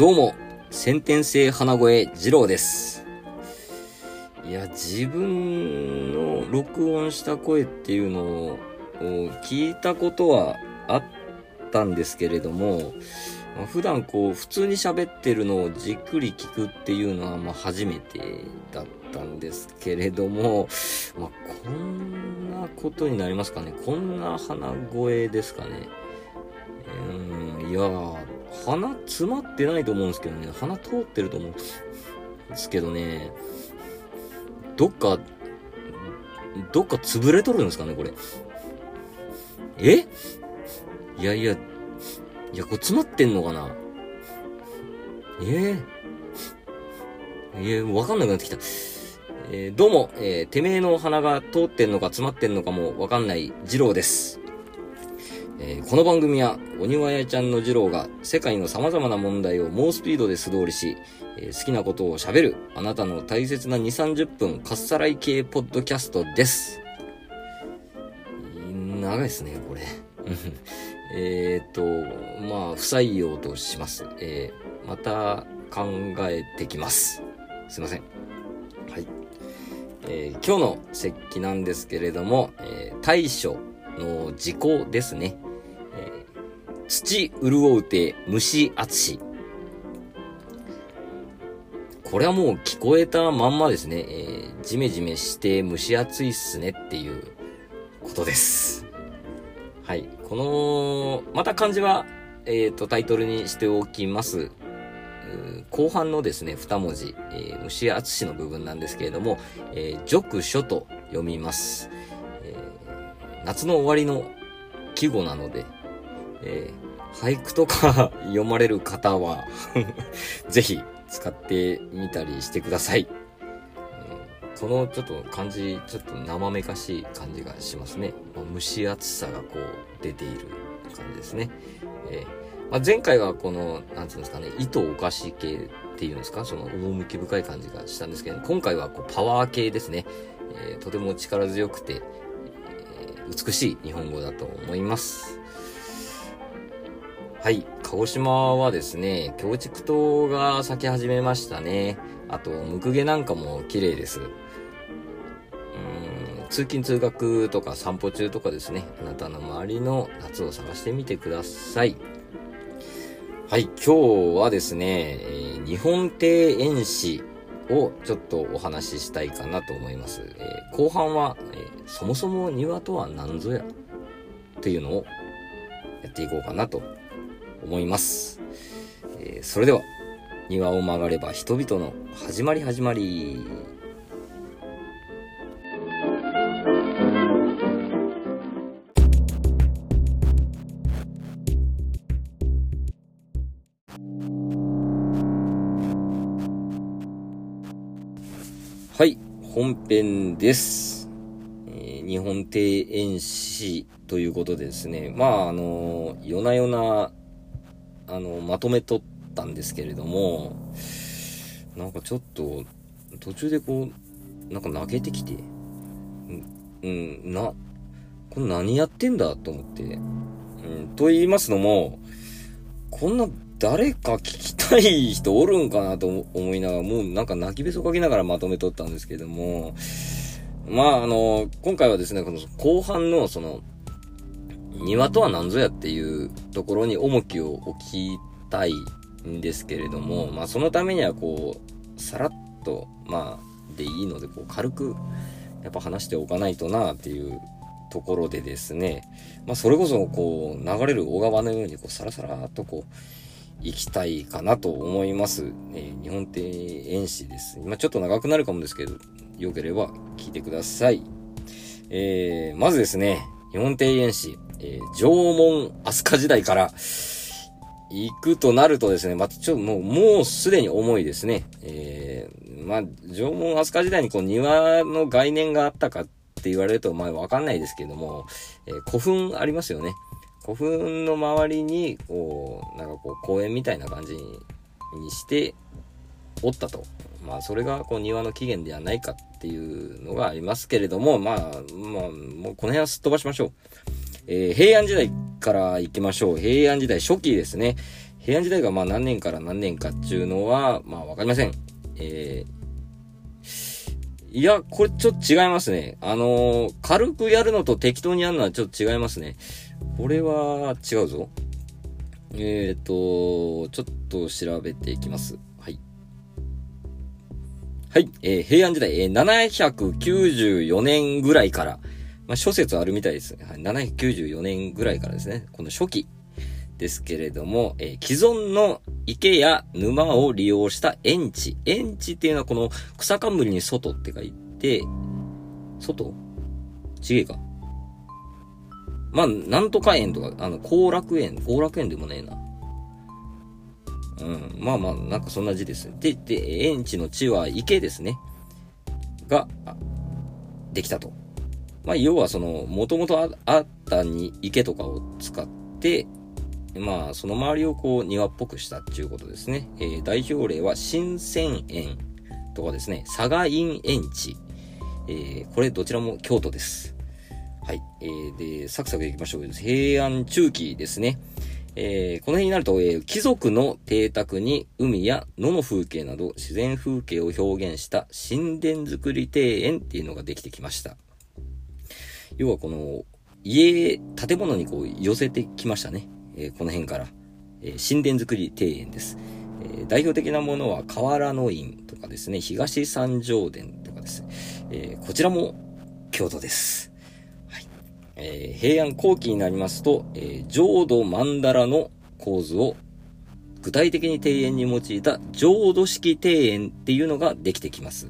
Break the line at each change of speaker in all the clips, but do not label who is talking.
どうも、先天性鼻声二郎です。いや、自分の録音した声っていうのを聞いたことはあったんですけれども、まあ普段こう、普通に喋ってるのをじっくり聞くっていうのはまあ初めてだったんですけれども、まあ、こんなことになりますかね。こんな鼻声ですかね。うん、いやー、鼻詰まってないと思うんですけどね、鼻通ってると思うんですけどね、どっか、どっか潰れとるんですかね、これ。え？いやいや、いや、これ詰まってんのかな？え？えいや、わかんなくなってきた。えーどうも、えーてめえの鼻が通ってんのか詰まってんのかもわかんない二郎です。えーこの番組は、鬼わやちゃんの二郎が世界の様々な問題を猛スピードで素通りし、えー好きなことを喋る、あなたの大切な2、30分、かっさらい系ポッドキャストです。長いですね、これ。えっと、まあ、不採用とします。えーまた考えてきます。すいません。はい。えー今日の石器なんですけれども、えー対処の事項ですね。土潤うて虫厚し。これはもう聞こえたまんまですね。えージメジメして蒸し暑いっすねっていうことです。はい。この、また漢字は、えっ、と、タイトルにしておきます。後半のですね、二文字、えー、虫厚しの部分なんですけれども、えー、読書と読みます。えー夏の終わりの季語なので、えー俳句とか 読まれる方は、ぜひ使ってみたりしてください。えこのちょっと漢字、ちょっと生めかしい感じがしますね。ま蒸し暑さがこう出ている感じですね。えーまあ、前回はこの、なんていうんですかね、糸おかし系っていうんですか、その趣深い感じがしたんですけど、今回はこうパワー系ですね。えーとても力強くて、えー美しい日本語だと思います。はい。鹿児島はですね、京畜島が咲き始めましたね。あと、ムクゲなんかも綺麗です。うん通勤通学とか散歩中とかですね、あなたの周りの夏を探してみてください。はい、今日はですね、えー日本庭園史をちょっとお話ししたいかなと思います。えー後半は、えーそもそも庭とは何ぞや？っていうのをやっていこうかなと思います。えーそれでは、庭を曲がれば人々の始まり始まり。はい、本編です。えー日本庭園史ということでですね、まあ、あの、夜な夜な、あの、まとめとったんですけれども、なんかちょっと、途中でこう、なんか泣けてきて、うん、な、これ何やってんだと思って、うん、と言いますのも、こんな誰か聞きたい人おるんかなと思いながら、もうなんか泣きべそかきながらまとめとったんですけども、まああの、今回はですね、この後半のその、庭とは何ぞやっていうところに重きを置きたいんですけれども、まあそのためにはこう、さらっと、まあ、でいいので、こう軽く、やっぱ話しておかないとなっていうところでですね、まあそれこそこう、流れる小川のようにこう、さらさらっとこう、行きたいかなと思います。えー日本庭園史です。まあちょっと長くなるかもですけど、よければ聞いてください。えー、まずですね、日本庭園史、えー縄文飛鳥時代から行くとなるとですね、またちょっともう、もうすでに重いですね。えー、まあ、縄文飛鳥時代にこう庭の概念があったかって言われると、まあわかんないですけども、えー古墳ありますよね。古墳の周りに、こう、なんかこう公園みたいな感じににしておったと。まあ、それがこう庭の起源ではないかっていうのがありますけれども、まあ、まあ、もうこの辺はすっ飛ばしましょう。えー平安時代から行きましょう。平安時代初期ですね。平安時代がまあ何年から何年かっていうのは、まあわかりません。えー、いや、これちょっと違いますね。あのー、軽くやるのと適当にやるのはちょっと違いますね。これは違うぞ。えっ、ー、と、ちょっと調べていきます。はい。はい。えー、平安時代、えー、794年ぐらいから、まあ、諸説あるみたいです。はい、794年ぐらいからですね。この初期ですけれども、えー、既存の池や沼を利用した園地。園地っていうのはこの草冠に外って書いて、外？ちげえか。まあ、なんとか園とか、あの、後楽園、後楽園でもねえな。うん。まあまあ、なんかそんな字です。で、で、園地の地は池ですね。が、できたと。まあ、要はその、もともとあったに池とかを使って、まあ、その周りをこう、庭っぽくしたっていうことですね。えー、代表例は、新鮮園とかですね、佐賀院園地。えー、これどちらも京都です。はい。えー、で、サクサクいきましょう。平安中期ですね。えー、この辺になると、えー、貴族の邸宅に海や野の風景など自然風景を表現した神殿造り庭園っていうのができてきました。要はこの家、建物にこう寄せてきましたね。えー、この辺から。え神殿造り庭園です。え代表的なものは河原の院とかですね、東三条殿とかです。えこちらも京都です。はいえー、平安後期になりますと、え、浄土曼荼羅の構図を具体的に庭園に用いた浄土式庭園っていうのができてきます。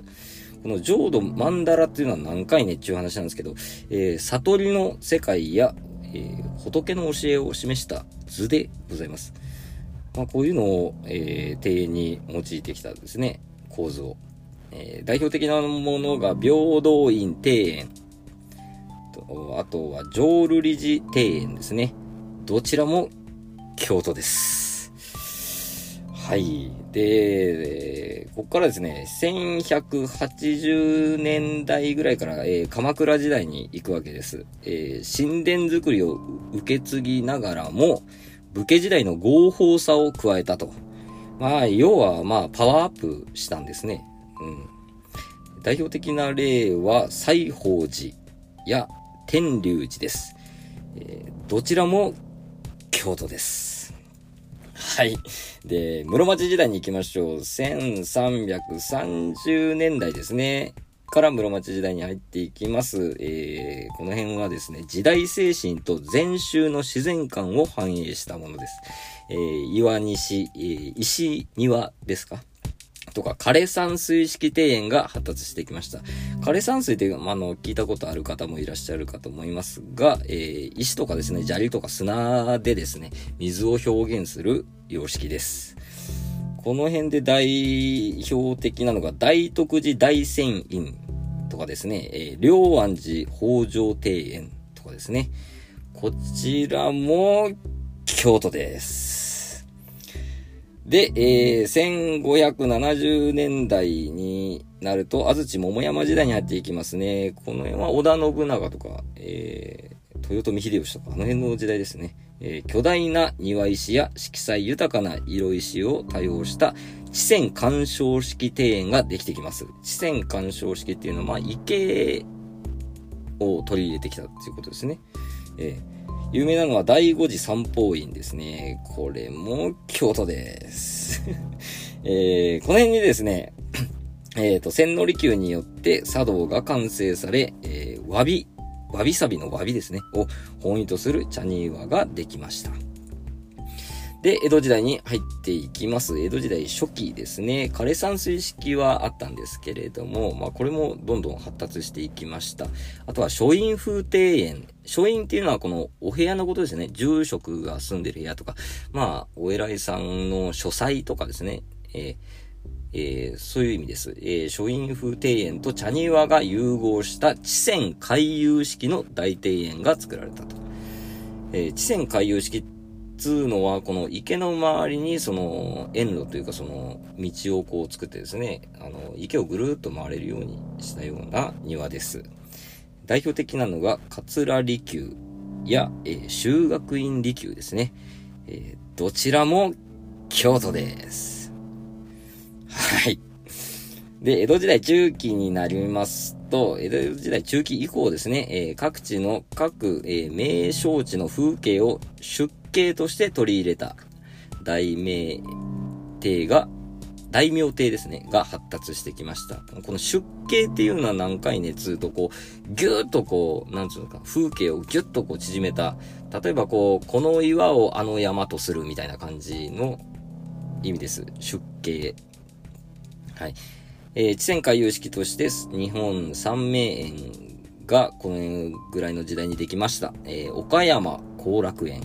この浄土曼荼羅っていうのは何回ねっていう話なんですけど、えー、悟りの世界や、えー、仏の教えを示した図でございます。まあ、こういうのを、えー、庭園に用いてきたですね、構図を。えー、代表的なものが平等院庭園、あとは浄瑠璃寺庭園ですね。どちらも京都です。はい。で、ここからですね、1180年代ぐらいから、えー、鎌倉時代に行くわけです。えー、神殿作りを受け継ぎながらも、武家時代の合法さを加えたと。まあ、要は、まあ、パワーアップしたんですね。うん。代表的な例は、西宝寺や天龍寺です。えー、どちらも京都です。はい。で、室町時代に行きましょう。1330年代ですね。から室町時代に入っていきます。えー、この辺はですね、時代精神と禅宗の自然観を反映したものです。えー、岩西、えー、石庭ですかとか、枯山水式庭園が発達してきました。枯山水っていう、まあ、の、聞いたことある方もいらっしゃるかと思いますが、えー、石とかですね、砂利とか砂でですね、水を表現する様式です。この辺で代表的なのが、大徳寺大仙院とかですね、えー、両安寺北条庭園とかですね。こちらも京都です。で、えー、1570年代になると、安土桃山時代に入っていきますね。この辺は織田信長とか、えー、豊臣秀吉とか、あの辺の時代ですね。えー、巨大な庭石や色彩豊かな色石を多用した地線干渉式庭園ができてきます。地線干渉式っていうのは、まあ、池を取り入れてきたっていうことですね。えー有名なのは第五次三方院ですね。これも京都です。えー、この辺にですね、えっ、ー、と、千利休によって茶道が完成され、えー、わび、わびさびのわびですね、を本意とする茶庭ができました。で、江戸時代に入っていきます。江戸時代初期ですね。枯山水式はあったんですけれども、まあこれもどんどん発達していきました。あとは書院風庭園。書院っていうのはこのお部屋のことですね。住職が住んでる部屋とか、まあお偉いさんの書斎とかですね。えーえー、そういう意味です。えー、書院風庭園と茶庭が融合した地線回遊式の大庭園が作られたと。えー、地線回遊式っつうのは、この池の周りに、その、園路というか、その、道をこう作ってですね、あの、池をぐるっと回れるようにしたような庭です。代表的なのが、桂離宮や、えー、修学院離宮ですね。えー、どちらも京都です。はい。で、江戸時代中期になりますと、江戸時代中期以降ですね、えー、各地の各、えー、名勝地の風景を出景として取り入れた大名邸が大名邸ですね、が発達してきました。この出景っていうのは何回ね、つうとこう、ぎゅーっとこう、なんつうのか、風景をぎゅっとこう縮めた、例えばこう、この岩をあの山とするみたいな感じの意味です。出景。はい。えー、地戦回遊式として日本三名園がこのぐらいの時代にできました。えー、岡山後楽園、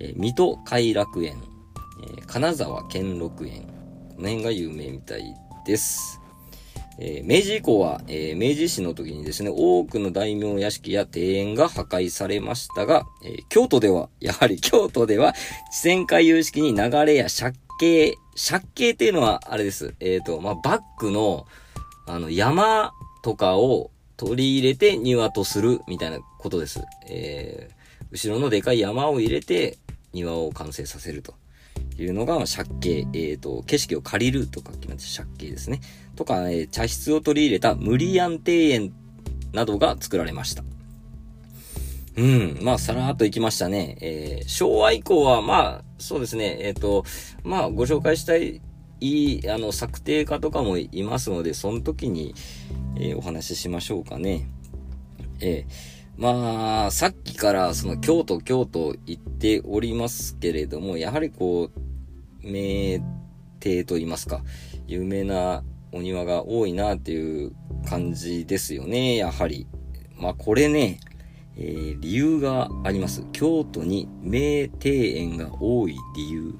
えー、水戸偕楽園、えー、金沢兼六園、この辺が有名みたいです。えー、明治以降は、えー、明治維新の時にですね、多くの大名屋敷や庭園が破壊されましたが、えー、京都では、やはり京都では、地戦回遊式に流れや借景、借景っていうのは、あれです。えっ、と、まあ、バックの、あの、山とかを取り入れて庭とするみたいなことです。え後ろのでかい山を入れて庭を完成させると。いうのが、借景、えっ、ー、と、景色を借りるとか決まって借景ですね。とか、えー、茶室を取り入れた無理安庭園などが作られました。うん。まあ、さらっと行きましたね。えー、昭和以降は、まあ、そうですね。えっ、ー、と、まあ、ご紹介したい、いい、あの、策定家とかもいますので、その時に、えー、お話ししましょうかね。えーまあ、さっきからその京都、京都行っておりますけれども、やはりこう、名庭と言いますか、有名なお庭が多いなっていう感じですよね、やはり。まあこれね、えー、理由があります。京都に名庭園が多い理由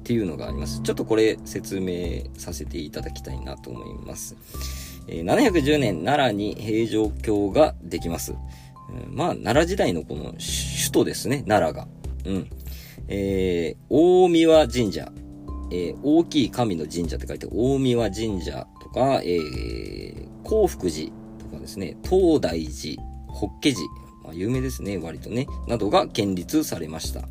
っていうのがあります。ちょっとこれ説明させていただきたいなと思います。え、710年奈良に平城京ができます。まあ、奈良時代のこの首都ですね、奈良が。うん。えー、大三輪神社。えー、大きい神の神社って書いて、大三輪神社とか、えー、幸福寺とかですね、東大寺、法華寺、まあ、有名ですね、割とね、などが建立されました。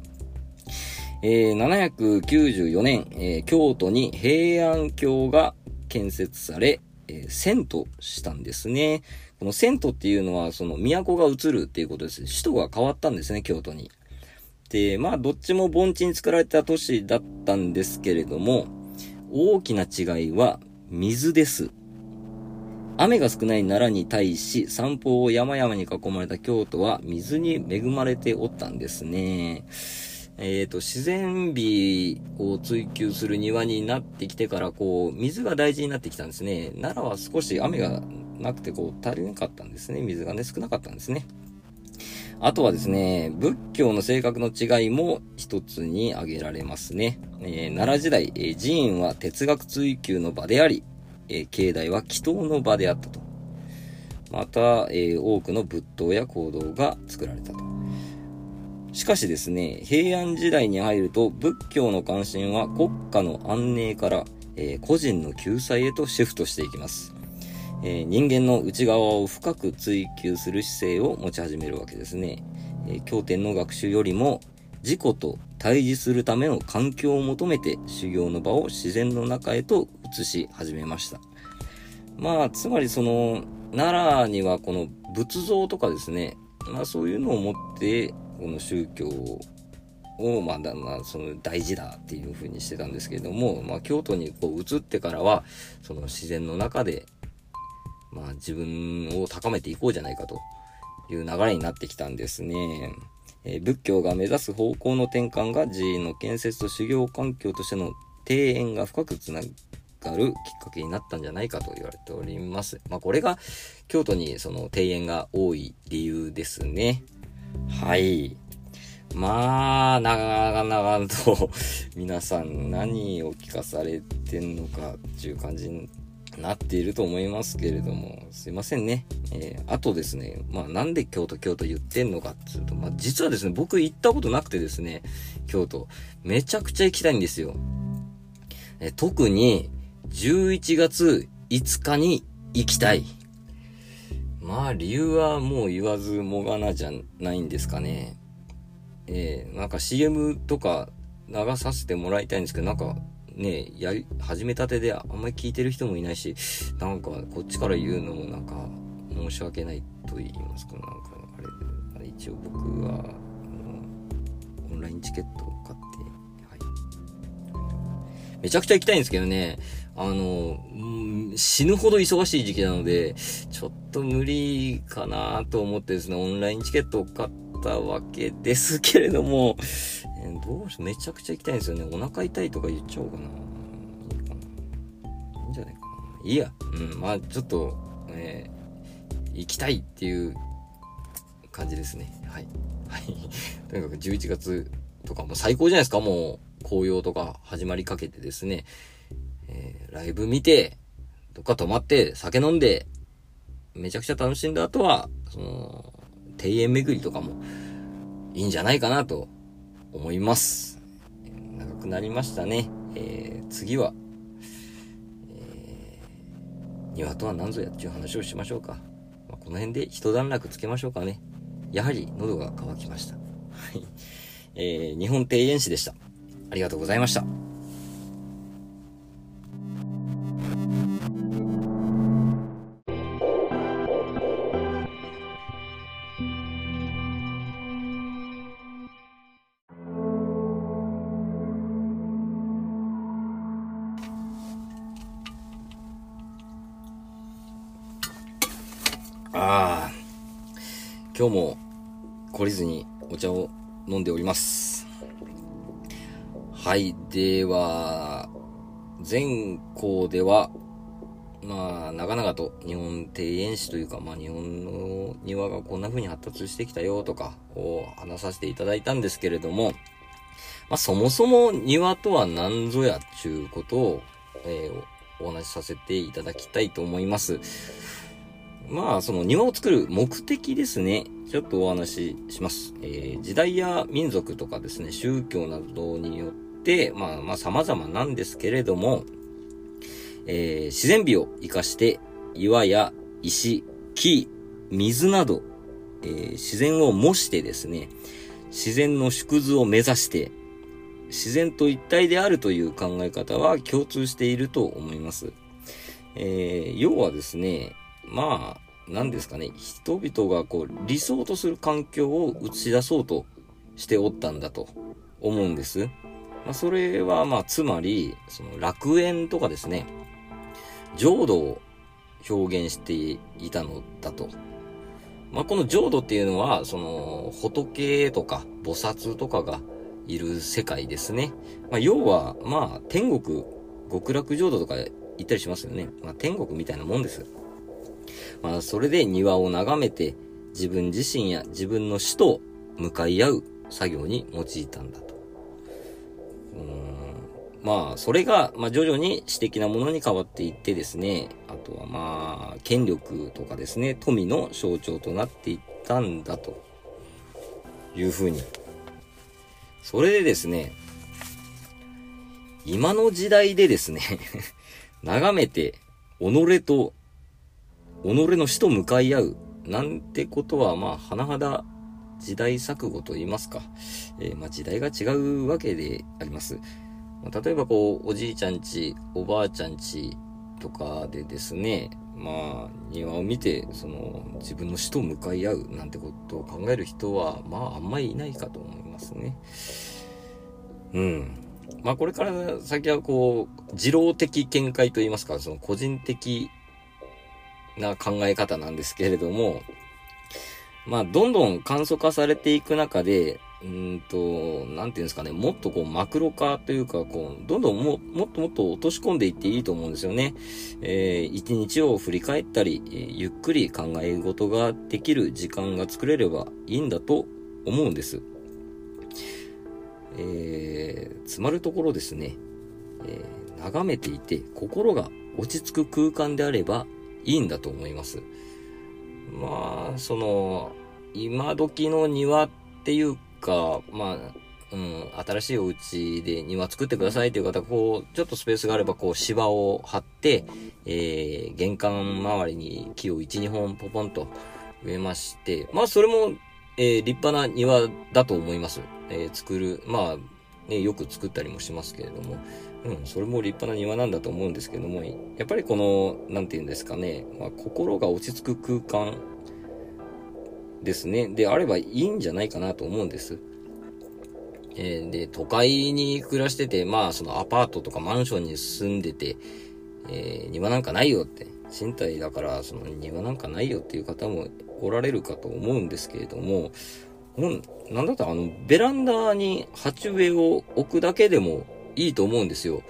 えー、794年、えー、京都に平安京が建設され、えー、遷都したんですね。この遷都っていうのは、その都が移るっていうことです。首都が変わったんですね、京都に。で、まあ、どっちも盆地に作られた都市だったんですけれども、大きな違いは水です。雨が少ない奈良に対し、散歩を山々に囲まれた京都は水に恵まれておったんですね。えっ、ー、と、自然美を追求する庭になってきてから、こう、水が大事になってきたんですね。奈良は少し雨がなくてこう足りなかったんですね。水がね、少なかったんですね。あとはですね、仏教の性格の違いも一つに挙げられますね。えー、奈良時代、えー、寺院は哲学追求の場であり、えー、境内は祈祷の場であったと。また、え多くの仏塔や行動が作られたと。しかしですね、平安時代に入ると仏教の関心は国家の安寧から、え個人の救済へとシフトしていきます。えー、人間の内側を深く追求する姿勢を持ち始めるわけですね。えー、経典の学習よりも自己と対峙するための環境を求めて修行の場を自然の中へと移し始めました。まあ、つまりその、奈良にはこの仏像とかですね、まあそういうのを持って、この宗教を、まあ、だまあ、その大事だっていうふうにしてたんですけれども、まあ京都にこう移ってからは、その自然の中でまあ自分を高めていこうじゃないかという流れになってきたんですね。えー、仏教が目指す方向の転換が寺院の建設と修行環境としての庭園が深くつながるきっかけになったんじゃないかと言われております。まあこれが京都にその庭園が多い理由ですね。はい。まあ、長々と 皆さん何を聞かされてんのかっていう感じなっていると思いますけれども、すいませんね。えー、あとですね、まあなんで京都京都言ってんのかっていうと、まあ実はですね、僕行ったことなくてですね、京都、めちゃくちゃ行きたいんですよ。えー、特に11月5日に行きたい。まあ理由はもう言わずもがなじゃないんですかね。えー、なんか CM とか流させてもらいたいんですけど、なんか、ね、やり、始めたてであんまり聞いてる人もいないし、なんか、こっちから言うのもなんか、申し訳ないと言いますか、なんか、あれ、一応僕は、あの、オンラインチケットを買って、はい。めちゃくちゃ行きたいんですけどね、あの、死ぬほど忙しい時期なので、ちょっと無理かなと思ってですね、オンラインチケットを買ってたわけですけれども、えー、どうしめちゃくちゃ行きたいんですよね。お腹痛いとか言っちゃおうかな。いいかな。いいんじゃないかな。いいや。うん、まあちょっと、えー、行きたいっていう感じですね。はい。はい。とにかく11月とかも最高じゃないですか、もう。紅葉とか始まりかけてですね。えー、ライブ見て、どっか泊まって、酒飲んで、めちゃくちゃ楽しんだ後は、その、庭園巡りとかもいいんじゃないかなと思います。長くなりましたね。えー、次は、えー、庭とは何ぞやっていう話をしましょうか。まあ、この辺で一段落つけましょうかね。やはり喉が渇きました。はい。えー、日本庭園史でした。ありがとうございました。ああ、今日も懲りずにお茶を飲んでおります。はい。では、前校では、まあ、長々と日本庭園史というか、まあ、日本の庭がこんな風に発達してきたよとかを話させていただいたんですけれども、まあ、そもそも庭とは何ぞやっちゅうことを、えー、お話しさせていただきたいと思います。まあ、その庭を作る目的ですね。ちょっとお話しします。えー、時代や民族とかですね、宗教などによって、まあまあ様々なんですけれども、えー、自然美を活かして岩や石、木、水など、えー、自然を模してですね、自然の縮図を目指して、自然と一体であるという考え方は共通していると思います。えー、要はですね、まあ、何ですかね、人々がこう理想とする環境を打ち出そうとしておったんだと思うんです。まあ、それはまあ、つまり、その楽園とかですね、浄土を表現していたのだと。まあ、この浄土っていうのは、その、仏とか菩薩とかがいる世界ですね。まあ、要は、まあ、天国、極楽浄土とか言ったりしますよね。まあ、天国みたいなもんです。まあ、それで庭を眺めて、自分自身や自分の死と向かい合う作業に用いたんだと。うんまあ、それが、まあ、徐々に私的なものに変わっていってですね、あとはまあ、権力とかですね、富の象徴となっていったんだというふうに。それでですね、今の時代でですね 眺めて、己と己の死と向かい合う、なんてことは、まあ、甚だ時代錯誤と言いますか、えー、まあ、時代が違うわけであります。ま、例えば、こう、おじいちゃんち、おばあちゃんちとかでですね、まあ、庭を見て、その、自分の死と向かい合うなんてことを考える人は、まあ、あんまりいないかと思いますね。うん。まあ、これから先は、こう、自動的見解と言いますか、その個人的な考え方なんですけれども、まあ、どんどん簡素化されていく中で、うんと、なんていうんですかね、もっとこう、マクロ化というか、こう、どんどんも、もっともっと落とし込んでいっていいと思うんですよね。えー、一日を振り返ったり、え、ゆっくり考え事ができる時間が作れればいいんだと思うんです。えー、つまるところですね、えー、眺めていて心が落ち着く空間であればいいんだと思います。まあ、その、今時の庭っていうか、まあ、うん、新しいお家で庭作ってくださいという方、こう、ちょっとスペースがあれば、こう、芝を張って、えー、玄関周りに木を1、2本ポポンと植えまして、まあ、それも、えー、立派な庭だと思います。えー、作る、まあ、ね、よく作ったりもしますけれども、うん、それも立派な庭なんだと思うんですけども、やっぱりこの、なんて言うんですかね、まあ、心が落ち着く空間ですね、であればいいんじゃないかなと思うんです。えー、で、都会に暮らしてて、まあ、そのアパートとかマンションに住んでて、えー、庭なんかないよって、賃貸だから、その庭なんかないよっていう方もおられるかと思うんですけれども、うん、なんだったらあの、ベランダに鉢植えを置くだけでもいいと思うんですよ。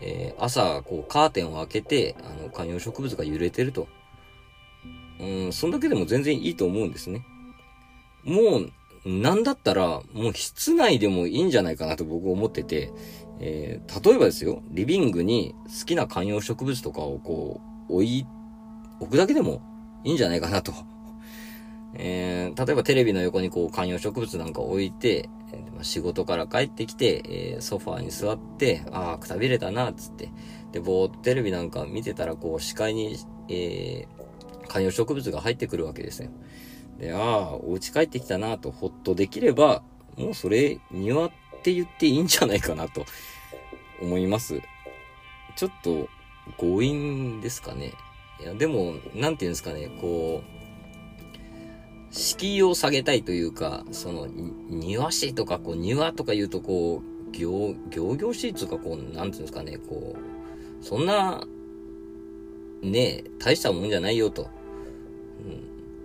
えー、朝、こう、カーテンを開けて、あの、観葉植物が揺れてると。うん、そんだけでも全然いいと思うんですね。もう、なんだったら、もう室内でもいいんじゃないかなと僕思ってて、えー、例えばですよ、リビングに好きな観葉植物とかをこう、置い、置くだけでもいいんじゃないかなと。えー、例えばテレビの横にこう観葉植物なんか置いて、えー、仕事から帰ってきて、えー、ソファーに座って、ああ、くたびれたな、つって。で、ぼーっとテレビなんか見てたら、こう、視界に、えー、観葉植物が入ってくるわけですよ。で、ああ、お家帰ってきたなとほっとできれば、もうそれ、庭って言っていいんじゃないかなと思います。ちょっと強引ですかね。いや、でも、なんていうんですかね、こう、敷居を下げたいというか、その、庭師とか、こう、庭とか言うと、こう、行、行々しいとか、こう、なんていうんですかね、こう、そんな、ね大したもんじゃないよと。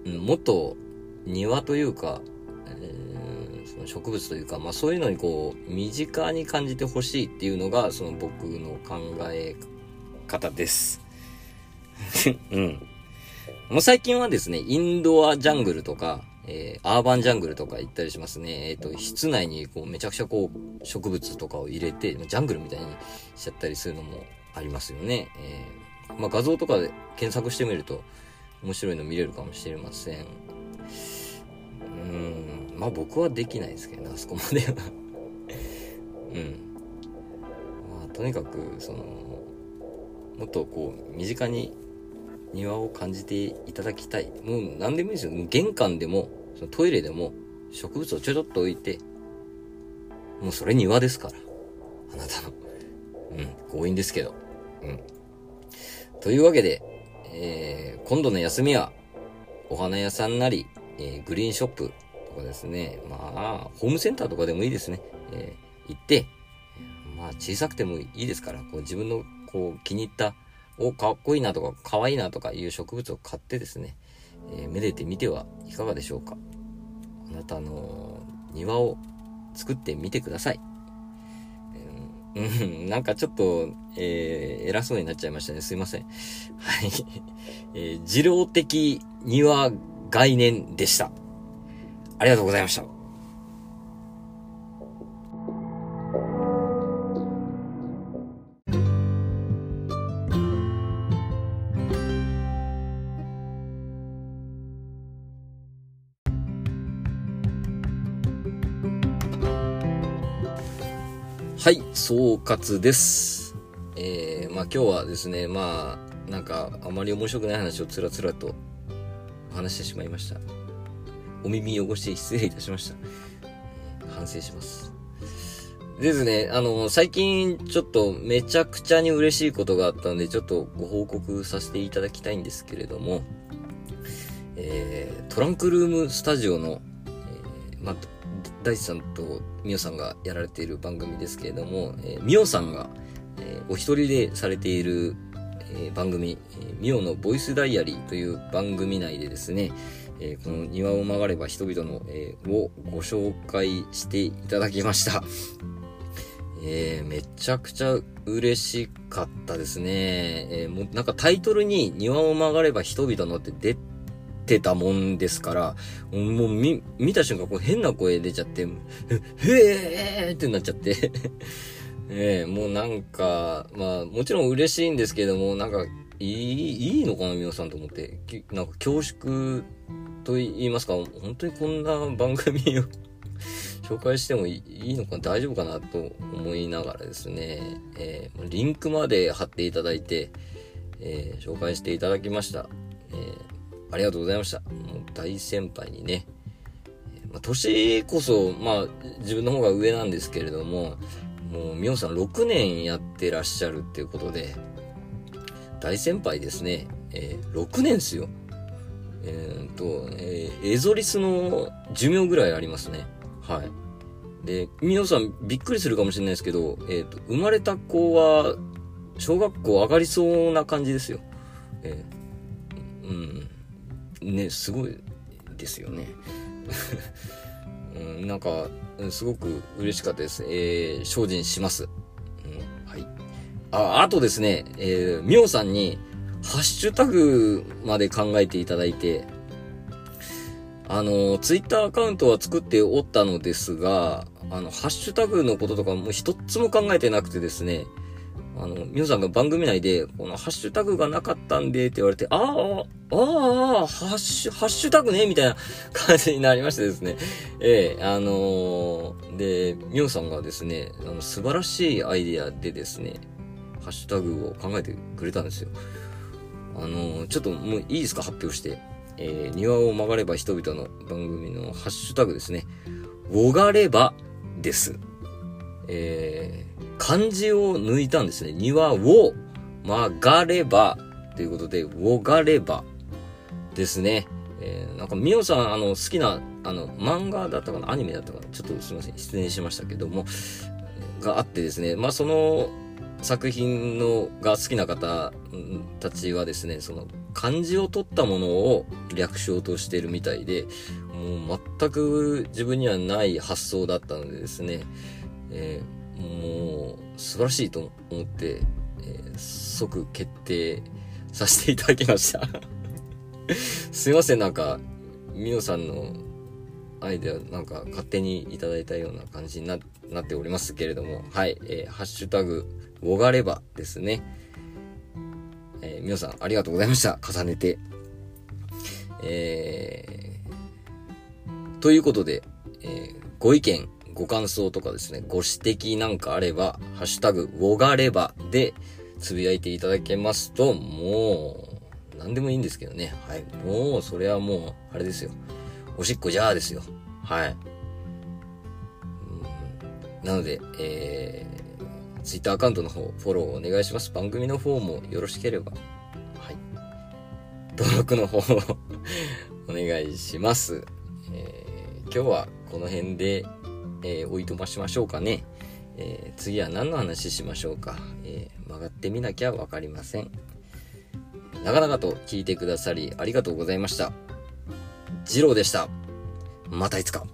うん、もっと庭というか、えー、その植物というか、まあそういうのにこう、身近に感じてほしいっていうのが、その僕の考え方です。うん。もう最近はですね、インドアジャングルとか、えー、アーバンジャングルとか行ったりしますね。えっ、ー、と、室内にこう、めちゃくちゃこう、植物とかを入れて、ジャングルみたいにしちゃったりするのもありますよね。えー、まあ画像とかで検索してみると、面白いの見れるかもしれません。うん、まあ僕はできないですけどね、あそこまではうん。まあとにかく、その、もっとこう、身近に庭を感じていただきたい。もう何でもいいですよ。玄関でも、そのトイレでも、植物をちょちょっと置いて、もうそれ庭ですから。あなたの。うん、強引ですけど。うん。というわけで、えー、今度の休みは、お花屋さんなり、えー、グリーンショップとかですね、まあ、ホームセンターとかでもいいですね。えー、行って、まあ、小さくてもいいですから、こう自分のこう気に入った、お、かっこいいなとか、かわいいなとかいう植物を買ってですね、えー、めでてみてはいかがでしょうか。あなたの庭を作ってみてください。うん、なんかちょっと、えー、偉そうになっちゃいましたね。すいません。はい。えー、二郎的庭概念でした。ありがとうございました。総括です。えー、まあ今日はですね、まあ、なんかあまり面白くない話をつらつらと話してしまいました。お耳汚して失礼いたしました。反省します。ですね、あの、最近ちょっとめちゃくちゃに嬉しいことがあったので、ちょっとご報告させていただきたいんですけれども、えー、トランクルームスタジオの、えー、まあ、大地さんとみおさんがやられている番組ですけれども、えー、みおさんが、えー、お一人でされている、えー、番組、えミオのボイスダイアリーという番組内でですね、えー、この庭を曲がれば人々の、えー、をご紹介していただきました。えー、めちゃくちゃ嬉しかったですね。えー、もうなんかタイトルに庭を曲がれば人々のって出てたもんですから、もう見、見た瞬間こう変な声出ちゃって、へえーってなっちゃって えー、もうなんか、まあ、もちろん嬉しいんですけども、なんか、いい、いいのかな、皆さんと思って。なんか恐縮と言いますか、本当にこんな番組を 紹介してもいいのか大丈夫かなと思いながらですね、えー、リンクまで貼っていただいて、えー、紹介していただきました。えー、ありがとうございました。もう大先輩にね、まあ年こそ、まあ、自分の方が上なんですけれども、もう、みおさん6年やってらっしゃるっていうことで、大先輩ですね。えー、6年ですよ。えー、っと、えー、エゾリスの寿命ぐらいありますね。はい。で、皆さんびっくりするかもしれないですけど、えっ、と、生まれた子は、小学校上がりそうな感じですよ。えー、うん。ね、すごいですよね。うん、なんか、すごく嬉しかったです。えー、精進します。うん、はい。あ、あとですね、えー、みおさんに、ハッシュタグまで考えていただいて、あの、ツイッターアカウントは作っておったのですが、あの、ハッシュタグのこととかもう一つも考えてなくてですね、あの、皆さんが番組内で、このハッシュタグがなかったんでって言われて、ああ、ああ、ハッシュ、ハッシュタグねみたいな感じになりましてですね。ええあのー、で、みおさんがですね、あの素晴らしいアイディアでですね、ハッシュタグを考えてくれたんですよ。あのー、ちょっともういいですか発表して。えー、庭を曲がれば人々の番組のハッシュタグですね。おがればです。えー、漢字を抜いたんですね。庭を曲がればということで、おがればですね。えー、なんか、みおさん、あの、好きな、あの、漫画だったかな？アニメだったかな？ちょっとすいません。失念しましたけども、があってですね。まあ、その、作品のが好きな方たちはですね、その漢字を取ったものを略称としてるみたいで、もう全く自分にはない発想だったのでですね、えー、もう素晴らしいと思って、えー、即決定させていただきました すいません、なんか、みのさんのアイデアなんか勝手にいただいたような感じになっておりますけれども、はい、えー、ハッシュタグ、おがればですね。えー、皆さんありがとうございました。重ねて。えー、ということで、えー、ご意見、ご感想とかですね、ご指摘なんかあれば、ハッシュタグ、おがればでつぶやいていただけますと、もう、何でもいいんですけどね。はい。もう、それはもう、あれですよ。おしっこじゃあですよ。はい。なので、えー、ツイッターアカウントの方、フォローお願いします。番組の方もよろしければ、はい。登録の方 お願いします。えー、今日はこの辺で、えー、おいとましましょうかね。えー、次は何の話しましょうか。えー、曲がってみなきゃわかりません。長々と聞いてくださりありがとうございました。次郎でした。またいつか。